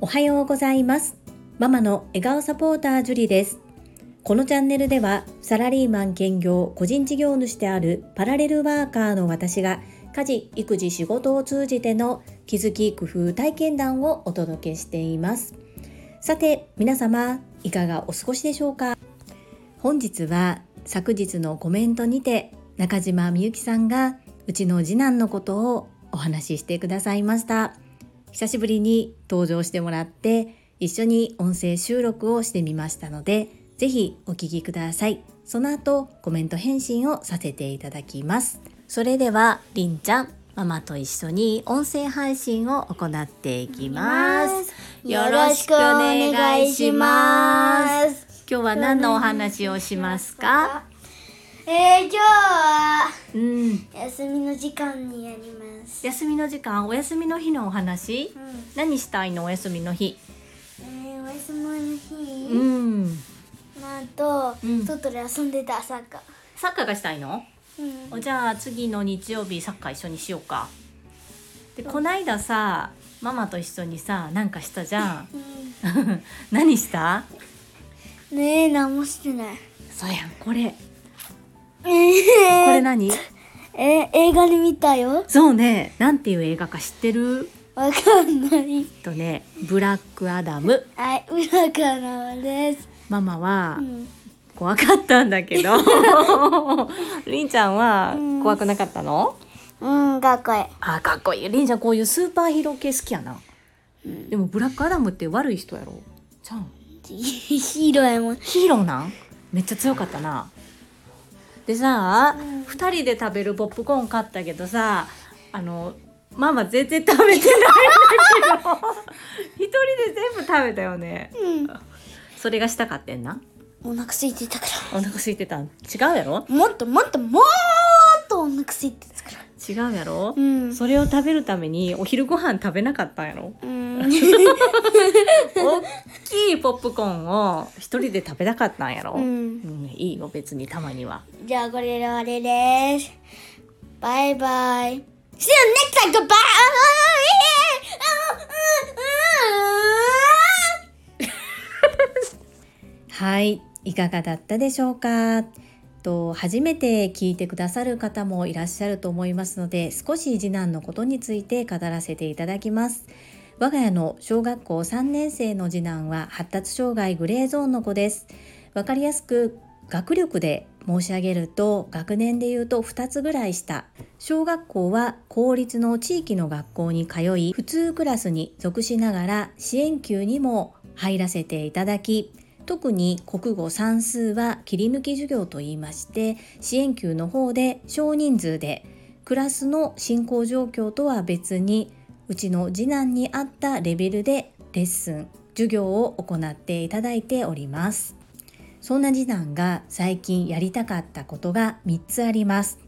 おはようございます。ママの笑顔サポータージュリです。このチャンネルではサラリーマン兼業個人事業主であるパラレルワーカーの私が家事育児仕事を通じての気づき工夫体験談をお届けしています。さて皆様いかがお過ごしでしょうか？本日は昨日のコメントにて中島みゆきさんがうちの次男のことをお話ししてくださいました。久しぶりに登場してもらって一緒に音声収録をしてみましたのでぜひお聞きください。その後コメント返信をさせていただきます。それではりんちゃんママと一緒に音声配信を行っていきます。よろしくお願いします。今日は何のお話をしますか？えー、今日はうん。休みの時間にやります。休みの時間お休みの日のお話。うん。何したいのお休みの日？えー、お休みの日、うん。なんと、うん。外で遊んでたサッカサッカーがしたいの？ー。うん。じゃあ次の日曜日サッカー一緒にしようか。でこないださママと一緒にさなんかしたじゃん。何した？うん、ねえ、何もしてない。そうやんこれえこれー、何？えー、映画で見たよ。そうね。なんていう映画か知ってる？わかんない。とねブラックアダム。はい、裏からです。ママはうん。怖かったんだけど。りんちゃんはうん。怖くなかったの？うん、かっこいい。あかっこいい。りんちゃんこういうスーパーヒーロー系好きやな、でもブラックアダムって悪い人やろ？じゃん？ヒーローやもん。ヒーローなん？めっちゃ強かったなでさ、うん二人で食べるポップコーン買ったけどさあのママ全然食べてないんだけど一人で全部食べたよねうん。それがしたかってんな？お腹空いてたかお腹空いてたん？違うやろ？ら。もっともっともっとお腹空いてたから。違うやろ、うん。それを食べるためにお昼ご飯食べなかったんやろ？うん。大きいポップコーンを一人で食べたかったんやろ、うんうんいいよ別にたまにはじゃあこれで終わりです。バイバイ。See you next time! Goodbye! はい、いかがだったでしょうか？と初めて聞いてくださる方もいらっしゃると思いますので、少し次男のことについて語らせていただきます。我が家の小学校3年生の次男は発達障害グレーゾーンの子です。わかりやすく学力で申し上げると学年で言うと2つぐらい下小学校は公立の地域の学校に通い普通クラスに属しながら支援級にも入らせていただき特に国語算数は切り抜き授業といいまして支援級の方で少人数でクラスの進行状況とは別にうちの次男に合ったレベルでレッスン授業を行っていただいております。そんな次男が最近やりたかったことが3つあります。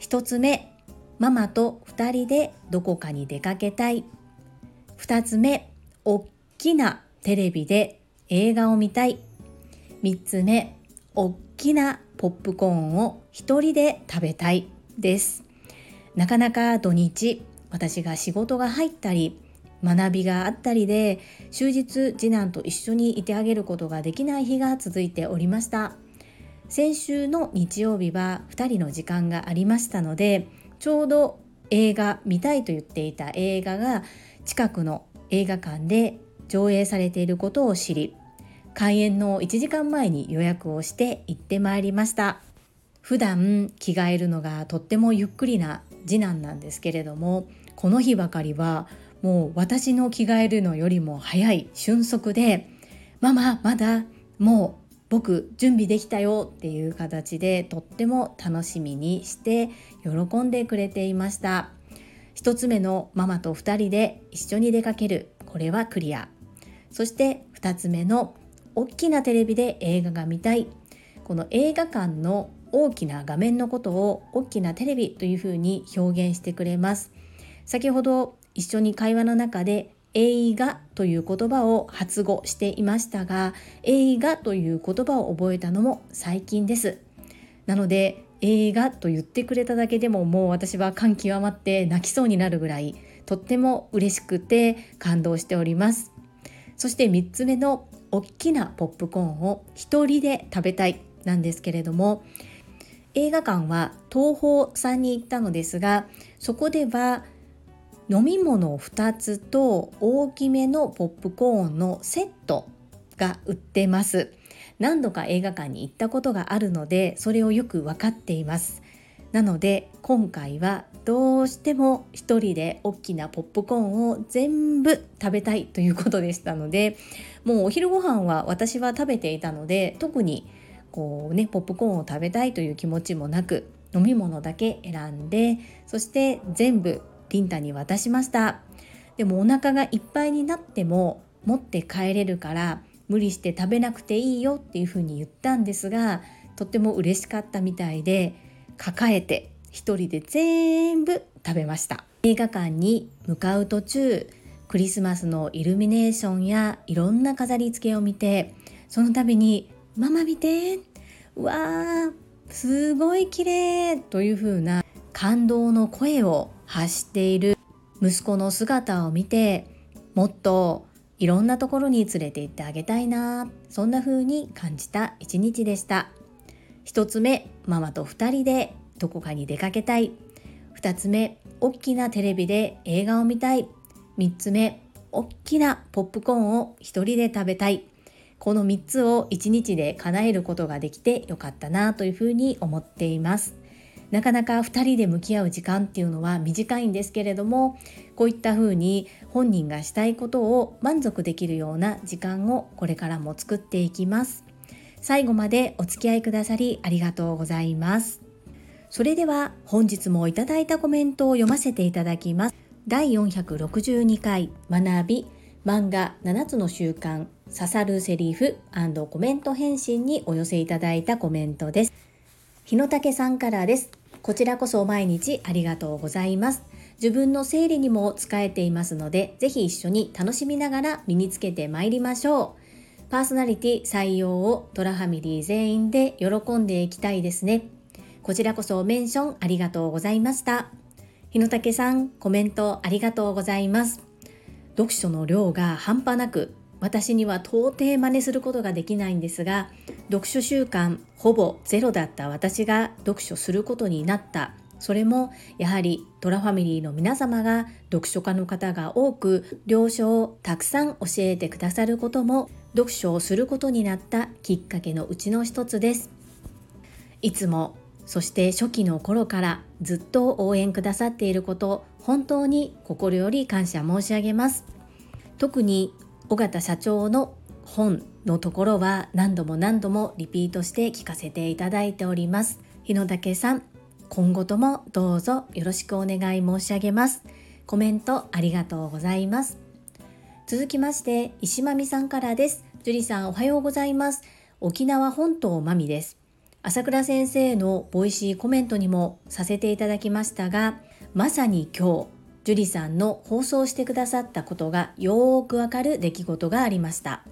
1つ目ママと2人でどこかに出かけたい。2つ目おっきなテレビで映画を見たい。3つ目おっきなポップコーンを一人で食べたいです。なかなか土日私が仕事が入ったり学びがあったりで終日次男と一緒にいてあげることができない日が続いておりました。先週の日曜日は2人の時間がありましたのでちょうど映画見たいと言っていた映画が近くの映画館で上映されていることを知り開演の1時間前に予約をして行ってまいりました。普段着替えるのがとってもゆっくりな次男なんですけれどもこの日ばかりはもう私の着替えるのよりも早い瞬足で「ママまだもう僕準備できたよ」っていう形でとっても楽しみにして喜んでくれていました。一つ目のママと2人で一緒に出かける。これはクリア。そして2つ目の大きなテレビで映画が見たい。この映画館の大きな画面のことを大きなテレビというふうに表現してくれます。先ほど一緒に会話の中で映画という言葉を発語していましたが映画という言葉を覚えたのも最近です。なので映画と言ってくれただけでももう私は感極まって泣きそうになるぐらいとっても嬉しくて感動しております。そして3つ目の大きなポップコーンを一人で食べたいなんですけれども映画館は東宝さんに行ったのですがそこでは飲み物2つと大きめのポップコーンのセットが売ってます。何度か映画館に行ったことがあるのでそれをよく分かっています。なので今回はどうしても一人で大きなポップコーンを全部食べたいということでしたのでもうお昼ご飯は私は食べていたので特にこうねポップコーンを食べたいという気持ちもなく飲み物だけ選んでそして全部リンタに渡しました。でもお腹がいっぱいになっても持って帰れるから無理して食べなくていいよっていうふうに言ったんですがとっても嬉しかったみたいで抱えて一人で全部食べました。映画館に向かう途中クリスマスのイルミネーションやいろんな飾り付けを見てその度に「ママ見てうわーすごい綺麗という風な感動の声を発している。息子の姿を見てもっといろんなところに連れて行ってあげたいな。そんな風に感じた一日でした。一つ目ママと2人でどこかに出かけたい。2つ目大きなテレビで映画を見たい。3つ目大きなポップコーンを1人で食べたい。この3つを1日で叶えることができてよかったなというふうに思っています。なかなか2人で向き合う時間っていうのは短いんですけれどもこういったふうに本人がしたいことを満足できるような時間をこれからも作っていきます。最後までお付き合いくださりありがとうございます。それでは本日もいただいたコメントを読ませていただきます。第462回学び漫画7つの習慣刺さるセリフコメント返信にお寄せいただいたコメントです。日野武さんからです。こちらこそ毎日ありがとうございます。自分の整理にも使えていますので、ぜひ一緒に楽しみながら身につけてまいりましょう。パーソナリティ採用をトラファミリー全員で喜んでいきたいですね。こちらこそメンションありがとうございました。日野武さん、コメントありがとうございます。読書の量が半端なく私には到底真似することができないんですが読書習慣ほぼゼロだった私が読書することになった。それもやはりトラファミリーの皆様が読書家の方が多く了承をたくさん教えてくださることも読書をすることになったきっかけのうちの一つです。いつもそして初期の頃からずっと応援くださっていること本当に心より感謝申し上げます。特に尾形社長の本のところは何度も何度もリピートして聞かせていただいております。日野武さん今後ともどうぞよろしくお願い申し上げます。コメントありがとうございます。続きまして石間美さんからです。樹里さんおはようございます。沖縄本島まみです。朝倉先生の Voicyコメントにもさせていただきましたがまさに今日樹里さんの放送してくださったことがよーくわかる出来事がありました。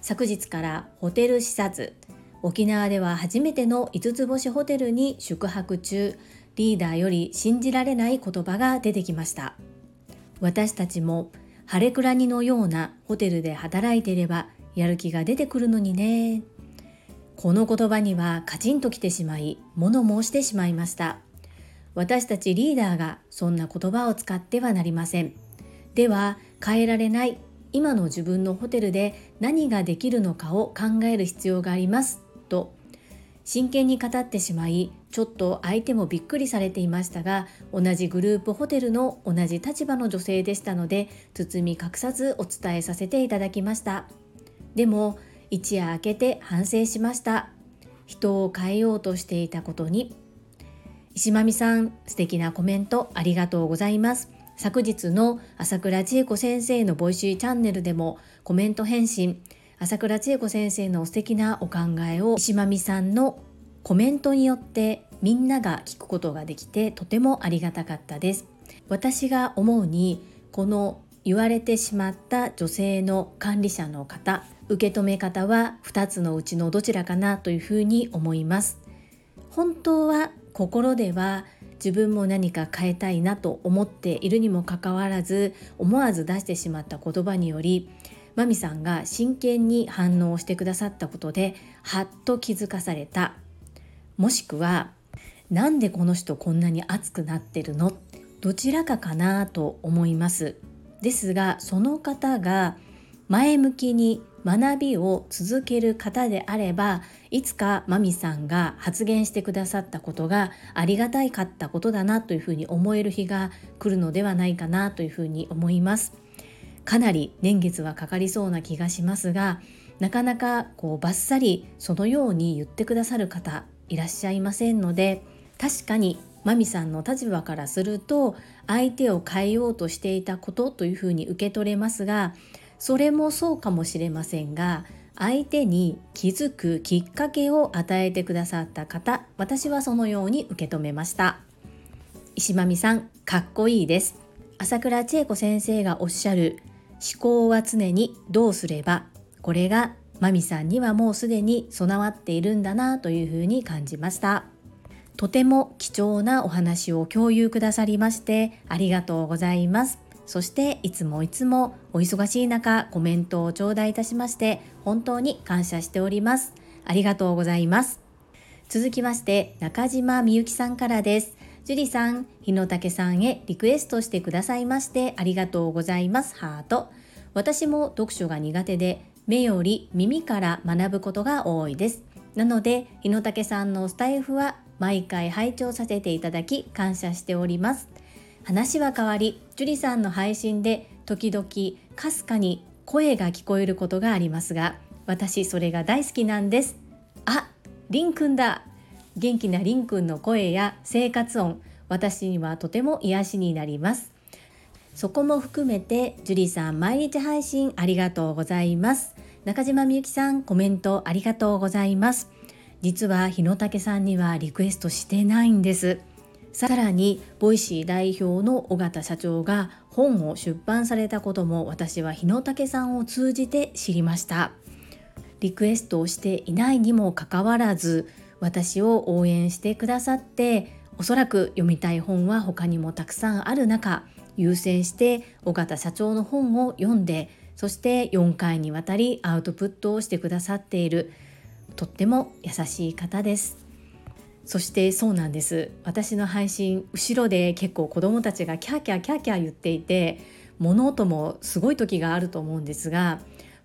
昨日からホテル視察。沖縄では初めての5つ星ホテルに宿泊中。リーダーより信じられない言葉が出てきました。私たちもハレクラニのようなホテルで働いていればやる気が出てくるのにね。この言葉にはカチンときてしまい物申してしまいました。私たちリーダーがそんな言葉を使ってはなりません。では変えられない今の自分のホテルで何ができるのかを考える必要があります。と真剣に語ってしまいちょっと相手もびっくりされていましたが同じグループホテルの同じ立場の女性でしたので包み隠さずお伝えさせていただきました。でも一夜明けて反省しました。人を変えようとしていたことに石間美さん素敵なコメントありがとうございます。昨日の朝倉千恵子先生の Voicyチャンネルでもコメント返信。朝倉千恵子先生の素敵なお考えを石間美さんのコメントによってみんなが聞くことができてとてもありがたかったです。私が思うにこの言われてしまった女性の管理者の方受け止め方は2つのうちのどちらかなというふうに思います。本当は心では自分も何か変えたいなと思っているにもかかわらず思わず出してしまった言葉によりマミさんが真剣に反応してくださったことではっと気づかされた。もしくはなんでこの人こんなに熱くなってるの？どちらかかなと思います。ですがその方が前向きに学びを続ける方であればいつかマミさんが発言してくださったことがありがたいかったことだなというふうに思える日が来るのではないかなというふうに思います。かなり年月はかかりそうな気がしますがなかなかこうバッサリそのように言ってくださる方いらっしゃいませんので確かにマミさんの立場からすると相手を変えようとしていたことというふうに受け取れますがそれもそうかもしれませんが相手に気づくきっかけを与えてくださった方私はそのように受け止めました。石間美さんかっこいいです。朝倉千恵子先生がおっしゃる思考は常にどうすればこれがマミさんにはもうすでに備わっているんだなというふうに感じました。とても貴重なお話を共有くださりましてありがとうございます。そしていつもいつもお忙しい中コメントを頂戴いたしまして本当に感謝しております。ありがとうございます。続きまして中島みゆきさんからです。樹里さん、日野武さんへリクエストしてくださいましてありがとうございます。ハート。私も読書が苦手で目より耳から学ぶことが多いです。なので日野武さんのスタイフは毎回拝聴させていただき感謝しております。話は変わり樹里さんの配信で時々かすかに声が聞こえることがありますが私それが大好きなんです。ありんくんだ。元気なりんくんの声や生活音私にはとても癒しになります。そこも含めて樹里さん毎日配信ありがとうございます。中島みゆきさんコメントありがとうございます。実は日野武さんにはリクエストしてないんです。さらに Voicy代表の尾形社長が本を出版されたことも私は日野武さんを通じて知りました。リクエストをしていないにもかかわらず私を応援してくださっておそらく読みたい本は他にもたくさんある中優先して尾形社長の本を読んでそして4回にわたりアウトプットをしてくださっているとっても優しい方です。そしてそうなんです。私の配信後ろで結構子どもたちがキャーキャーキャーキャー言っていて物音もすごい時があると思うんですが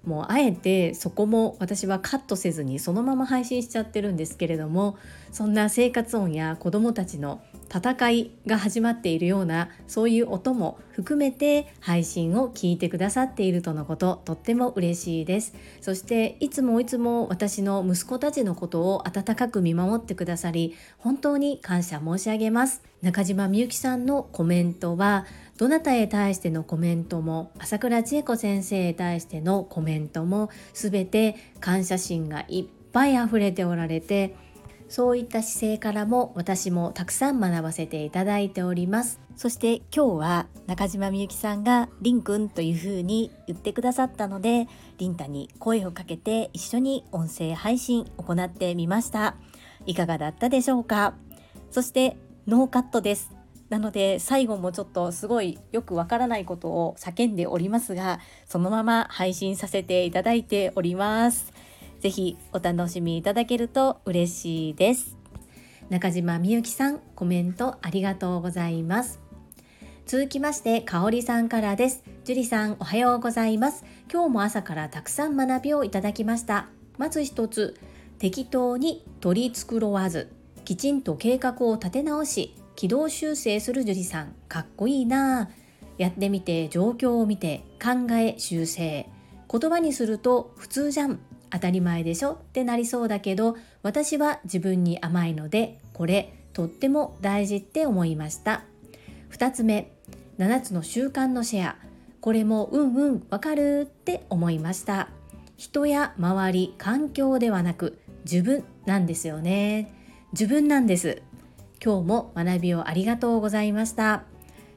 もうあえてそこも私はカットせずにそのまま配信しちゃってるんですけれどもそんな生活音や子どもたちの戦いが始まっているようなそういう音も含めて配信を聞いてくださっているとのこととっても嬉しいです。そしていつもいつも私の息子たちのことを温かく見守ってくださり本当に感謝申し上げます。中島みゆきさんのコメントはどなたへ対してのコメントも朝倉千恵子先生へ対してのコメントも全て感謝心がいっぱい溢れておられてそういった姿勢からも私もたくさん学ばせていただいております。そして今日は中島みゆきさんがりんくんというふうに言ってくださったのでりんたに声をかけて一緒に音声配信行ってみました。いかがだったでしょうか？そしてノーカットです。なので最後もちょっとすごいよくわからないことを叫んでおりますがそのまま配信させていただいております。ぜひお楽しみいただけると嬉しいです。中島みゆきさんコメントありがとうございます。続きましてかおりさんからです。樹里さんおはようございます。今日も朝からたくさん学びをいただきました。まず一つ適当に取り繕わずきちんと計画を立て直し軌道修正する樹里さん。かっこいいな。やってみて状況を見て考え修正。言葉にすると普通じゃん。当たり前でしょ？ってなりそうだけど私は自分に甘いのでこれとっても大事って思いました。2つ目7つの習慣のシェア。これもうんうんわかるって思いました。人や周り環境ではなく自分なんですよね。自分なんです。今日も学びをありがとうございました。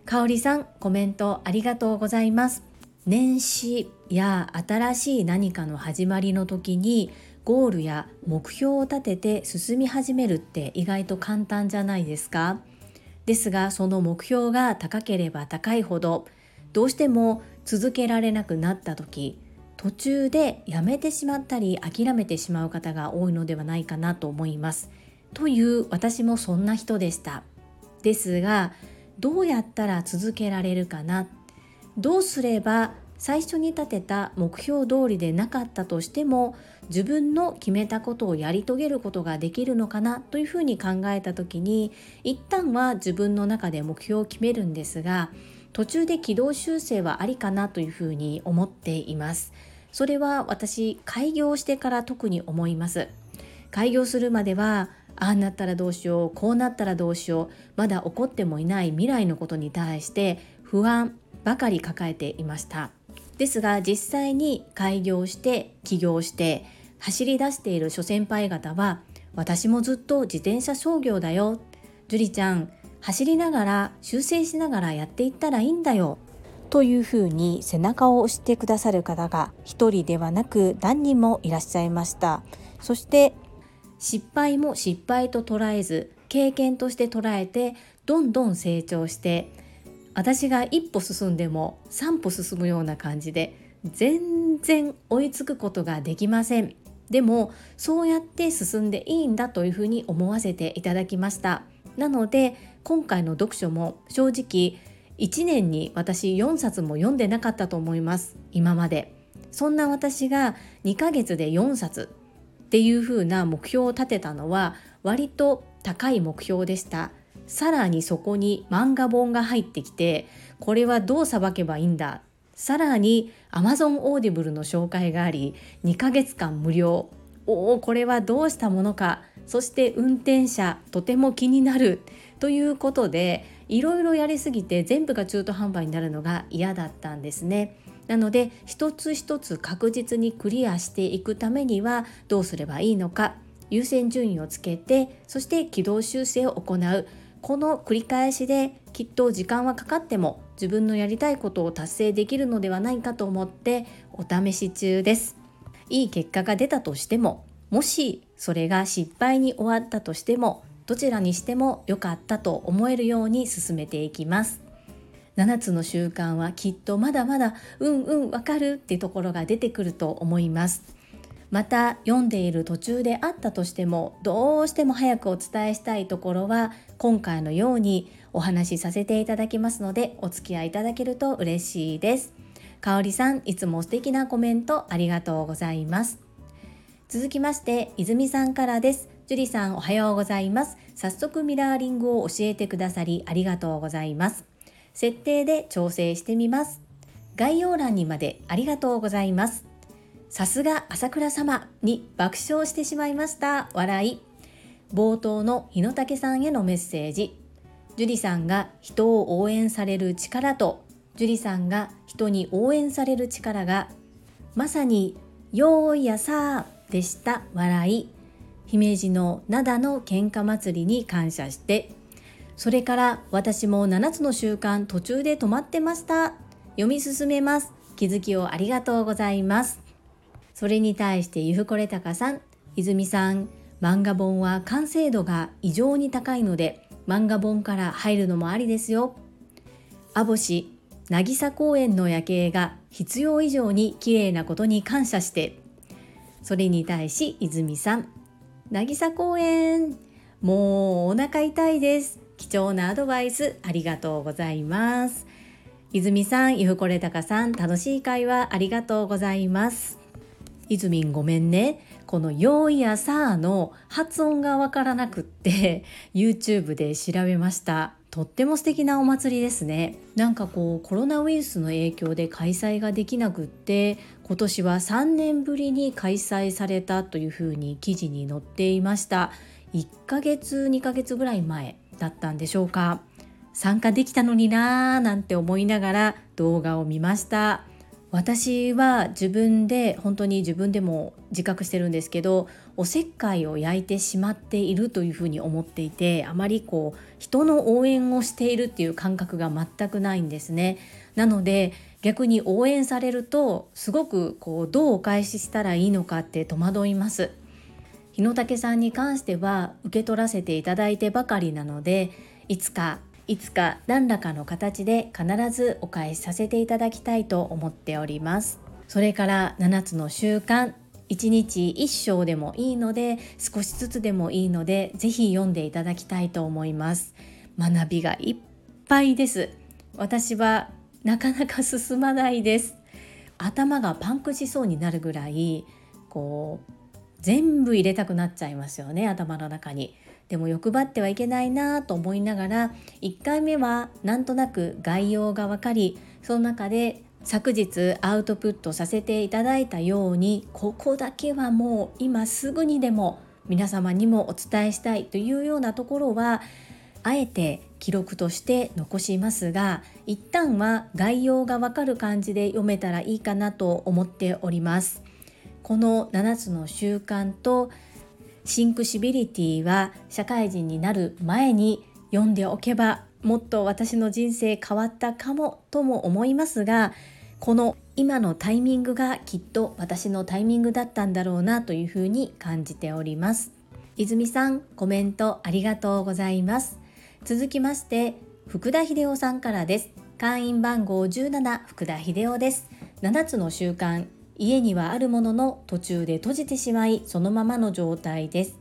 かおりさん、コメントありがとうございます。年始や新しい何かの始まりの時にゴールや目標を立てて進み始めるって意外と簡単じゃないですか？ですがその目標が高ければ高いほどどうしても続けられなくなった時途中でやめてしまったり諦めてしまう方が多いのではないかなと思います。という私もそんな人でした。ですがどうやったら続けられるかなどうすれば最初に立てた目標通りでなかったとしても自分の決めたことをやり遂げることができるのかなというふうに考えた時に一旦は自分の中で目標を決めるんですが途中で軌道修正はありかなというふうに思っています。それは私開業してから特に思います。開業するまではああなったらどうしようこうなったらどうしようまだ起こってもいない未来のことに対して不安ばかり抱えていました。ですが実際に開業して起業して走り出している諸先輩方は私もずっと自転車商業だよ樹里ちゃん走りながら修正しながらやっていったらいいんだよというふうに背中を押してくださる方が一人ではなく何人もいらっしゃいました。そして失敗も失敗と捉えず経験として捉えてどんどん成長して私が一歩進んでも三歩進むような感じで全然追いつくことができません。でもそうやって進んでいいんだというふうに思わせていただきました。なので今回の読書も正直1年に私4冊も読んでなかったと思います。今まで。そんな私が2ヶ月で4冊っていう風な目標を立てたのは割と高い目標でした。さらにそこに漫画本が入ってきてこれはどうさばけばいいんだ。さらに Amazon Audible の紹介があり2ヶ月間無料。おおこれはどうしたものか。そして運転者とても気になる。ということでいろいろやりすぎて全部が中途半端になるのが嫌だったんですね。なので一つ一つ確実にクリアしていくためにはどうすればいいのか。優先順位をつけてそして軌道修正を行う。この繰り返しできっと時間はかかっても自分のやりたいことを達成できるのではないかと思ってお試し中です。いい結果が出たとしてももしそれが失敗に終わったとしてもどちらにしても良かったと思えるように進めていきます。7つの習慣はきっとまだまだうんうんわかるってところが出てくると思います。また読んでいる途中であったとしてもどうしても早くお伝えしたいところは今回のようにお話しさせていただきますのでお付き合いいただけると嬉しいです。かおりさんいつも素敵なコメントありがとうございます。続きまして泉さんからです。樹里さんおはようございます。早速ミラーリングを教えてくださりありがとうございます。設定で調整してみます。概要欄にまでありがとうございます。さすが朝倉様に爆笑してしまいました。笑い。冒頭の日野武さんへのメッセージ。樹里さんが人を応援される力と、樹里さんが人に応援される力が、まさに、よーいやさーでした笑い。姫路の灘の喧嘩祭りに感謝してそれから私も7つの習慣途中で止まってました。読み進めます。気づきをありがとうございます。それに対してゆふこれたかさん、泉さん、漫画本は完成度が異常に高いので漫画本から入るのもありですよ。アボシ、渚公園の夜景が必要以上に綺麗なことに感謝して。それに対し泉さん、渚公園、もうお腹痛いです。貴重なアドバイスありがとうございます。泉さん、ゆふこれたかさん、楽しい会話ありがとうございます。泉ごめんね。このよいやさーの発音がわからなくって YouTube で調べました。とっても素敵なお祭りですね。なんかこうコロナウイルスの影響で開催ができなくって今年は3年ぶりに開催されたというふうに記事に載っていました。1ヶ月2ヶ月ぐらい前だったんでしょうか参加できたのになーなんて思いながら動画を見ました私は自分で本当に自分でも自覚してるんですけどおせっかいを焼いてしまっているというふうに思っていてあまりこう人の応援をしているっていう感覚が全くないんですね。なので逆に応援されるとすごくこうどうお返ししたらいいのかって戸惑います。日野武さんに関しては受け取らせていただいてばかりなのでいつかいつか何らかの形で必ずお返しさせていただきたいと思っております。それから7つの習慣1日1章でもいいので少しずつでもいいのでぜひ読んでいただきたいと思います。学びがいっぱいです。私はなかなか進まないです。頭がパンクしそうになるぐらいこう全部入れたくなっちゃいますよね頭の中に。でも欲張ってはいけないなと思いながら1回目はなんとなく概要が分かりその中で昨日アウトプットさせていただいたようにここだけはもう今すぐにでも皆様にもお伝えしたいというようなところはあえて記録として残しますが一旦は概要がわかる感じで読めたらいいかなと思っております。この7つの習慣と Think Civility は社会人になる前に読んでおけばもっと私の人生変わったかもとも思いますがこの今のタイミングがきっと私のタイミングだったんだろうなというふうに感じております。泉さんコメントありがとうございます。続きまして福田秀夫さんからです。会員番号17福田秀夫です。7つの習慣家にはあるものの途中で閉じてしまいそのままの状態です。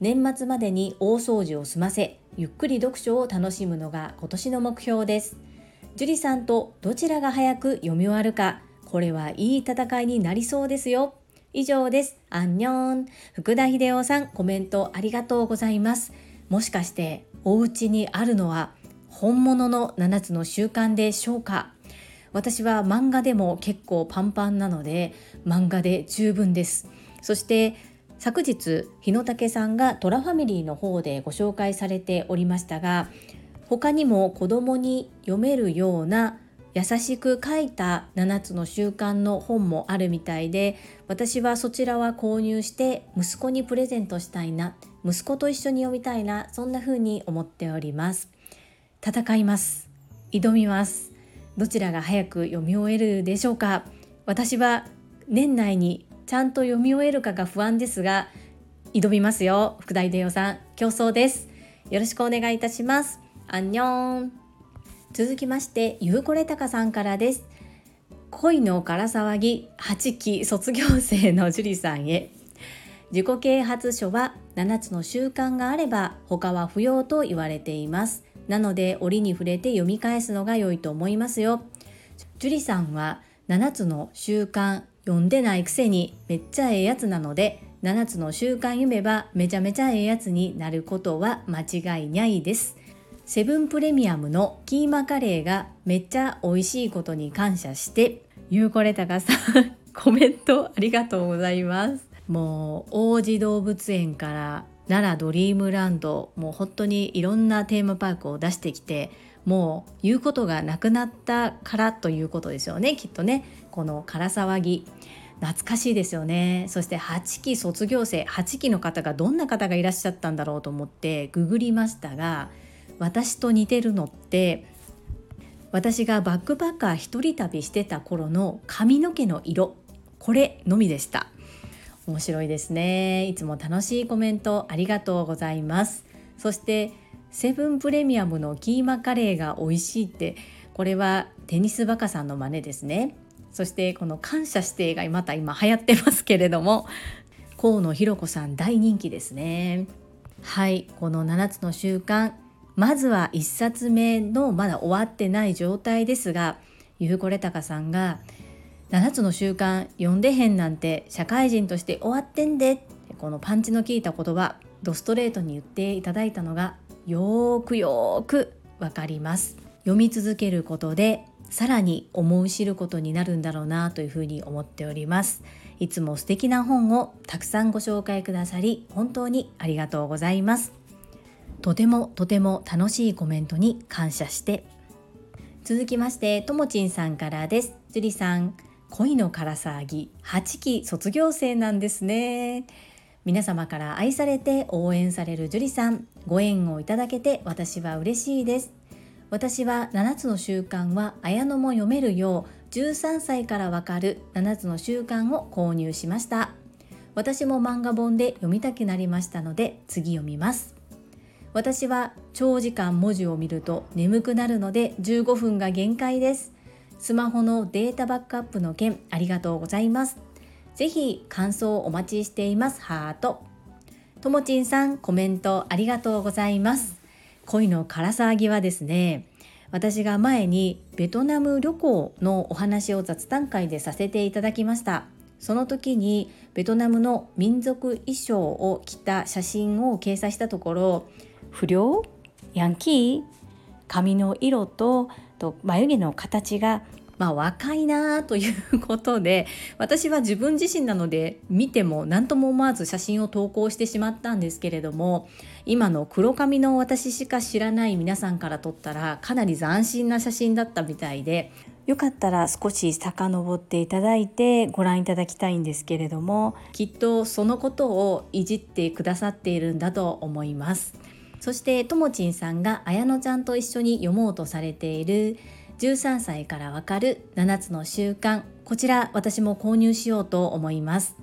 年末までに大掃除を済ませゆっくり読書を楽しむのが今年の目標です。樹里さんとどちらが早く読み終わるかこれはいい戦いになりそうですよ。以上です。アンニョン。福田秀夫さんコメントありがとうございます。もしかしてお家にあるのは本物の7つの習慣でしょうか？私は漫画でも結構パンパンなので漫画で十分です。そして昨日日野武さんがトラファミリーの方でご紹介されておりましたが他にも子供に読めるような優しく書いた7つの習慣の本もあるみたいで私はそちらは購入して息子にプレゼントしたいな息子と一緒に読みたいなそんな風に思っております。戦います。挑みます。どちらが早く読み終えるでしょうか？私は年内にちゃんと読み終えるかが不安ですが挑みますよ。福田秀夫さん競争です。よろしくお願いいたします。アンニョン。続きましてゆうこれたかさんからです。恋のから騒ぎ8期卒業生の樹里さんへ。自己啓発書は7つの習慣があれば他は不要と言われています。なので折に触れて読み返すのが良いと思いますよ。樹里さんは7つの習慣読んでないくせにめっちゃええやつなので7つの習慣読めばめちゃめちゃええやつになることは間違いないです。セブンプレミアムのキーマカレーがめっちゃ美味しいことに感謝してゆうこれたかさんコメントありがとうございますもう王子動物園から奈良ドリームランドもう本当にいろんなテーマパークを出してきてもう言うことがなくなったからということですよねきっとね。この唐騒ぎ。懐かしいですよね。そして8期卒業生8期の方がどんな方がいらっしゃったんだろうと思ってググりましたが私と似てるのって私がバックパッカー一人旅してた頃の髪の毛の色。これのみでした。面白いですね。いつも楽しいコメントありがとうございます。そしてセブンプレミアムのキーマカレーが美味しいってこれはテニスバカさんの真似ですね。そしてこの感謝してがまた今流行ってますけれども河野ひろ子さん大人気ですね。はいこの7つの習慣まずは1冊目のまだ終わってない状態ですがゆうこれたかさんが7つの習慣読んでへんなんて社会人として終わってんで。このパンチの効いた言葉ドストレートに言っていただいたのがよーくよーくわかります。読み続けることでさらに思う知ることになるんだろうなというふうに思っております。いつも素敵な本をたくさんご紹介くださり本当にありがとうございます。とてもとても楽しいコメントに感謝して。続きましてともちんさんからです。樹里さん。恋のから騒ぎ8期卒業生なんですね。皆様から愛されて応援される樹里さんご縁をいただけて私は嬉しいです。私は7つの習慣は綾野も読めるよう13歳からわかる7つの習慣を購入しました。私も漫画本で読みたくなりましたので次読みます。私は長時間文字を見ると眠くなるので15分が限界です。スマホのデータバックアップの件ありがとうございます。ぜひ感想をお待ちしています。ハート。ともちんさんコメントありがとうございます。恋の唐騒ぎはですね私が前にベトナム旅行のお話を雑談会でさせていただきました。その時にベトナムの民族衣装を着た写真を掲載したところ不良？ヤンキー？髪の色とと眉毛の形がまあ若いなということで私は自分自身なので見ても何とも思わず写真を投稿してしまったんですけれども今の黒髪の私しか知らない皆さんから撮ったらかなり斬新な写真だったみたいでよかったら少し遡っていただいてご覧いただきたいんですけれどもきっとそのことをいじってくださっているんだと思います。そしてともちんさんが綾乃ちゃんと一緒に読もうとされている13歳からわかる7つの習慣。こちら私も購入しようと思います。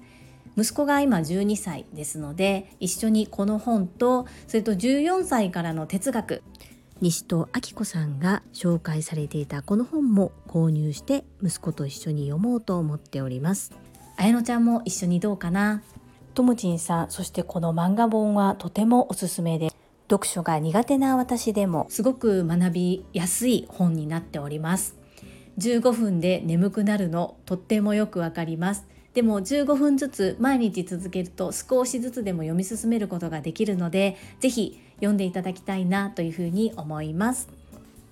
息子が今12歳ですので一緒にこの本とそれと14歳からの哲学。西戸明子さんが紹介されていたこの本も購入して息子と一緒に読もうと思っております。綾乃ちゃんも一緒にどうかな？ともちんさんそしてこの漫画本はとてもおすすめで読書が苦手な私でもすごく学びやすい本になっております。15分で眠くなるのとってもよくわかります。でも15分ずつ毎日続けると少しずつでも読み進めることができるので是非読んでいただきたいなというふうに思います。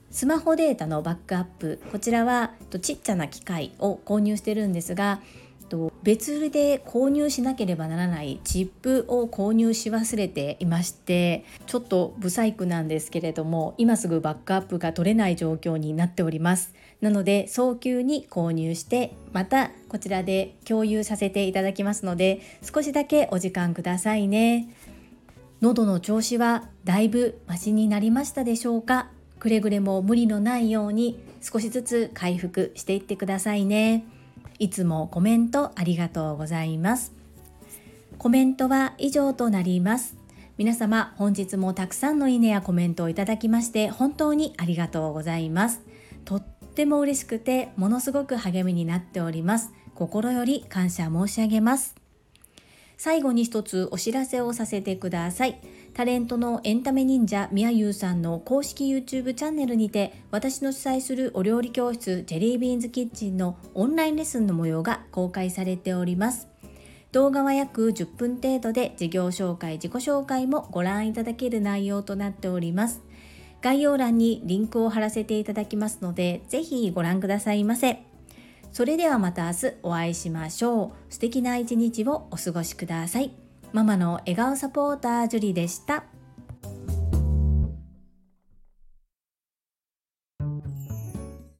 スマホデータのバックアップこちらはちっちゃな機械を購入してるんですが別売りで購入しなければならないチップを購入し忘れていましてちょっと不細工なんですけれども今すぐバックアップが取れない状況になっております。なので早急に購入してまたこちらで共有させていただきますので少しだけお時間くださいね。喉の調子はだいぶマシになりましたでしょうか？くれぐれも無理のないように少しずつ回復していってくださいね。いつもコメントありがとうございます。コメントは以上となります。皆様本日もたくさんのいいねやコメントをいただきまして本当にありがとうございます。とっても嬉しくてものすごく励みになっております。心より感謝申し上げます。最後に一つお知らせをさせてください。タレントのエンタメ忍者みやゆうさんの公式 YouTube チャンネルにて私の主催するお料理教室ジェリービーンズキッチンのオンラインレッスンの模様が公開されております。動画は約10分程度で事業紹介自己紹介もご覧いただける内容となっております。概要欄にリンクを貼らせていただきますのでぜひご覧くださいませ。それではまた明日お会いしましょう。素敵な一日をお過ごしください。ママの笑顔サポータージュリでした。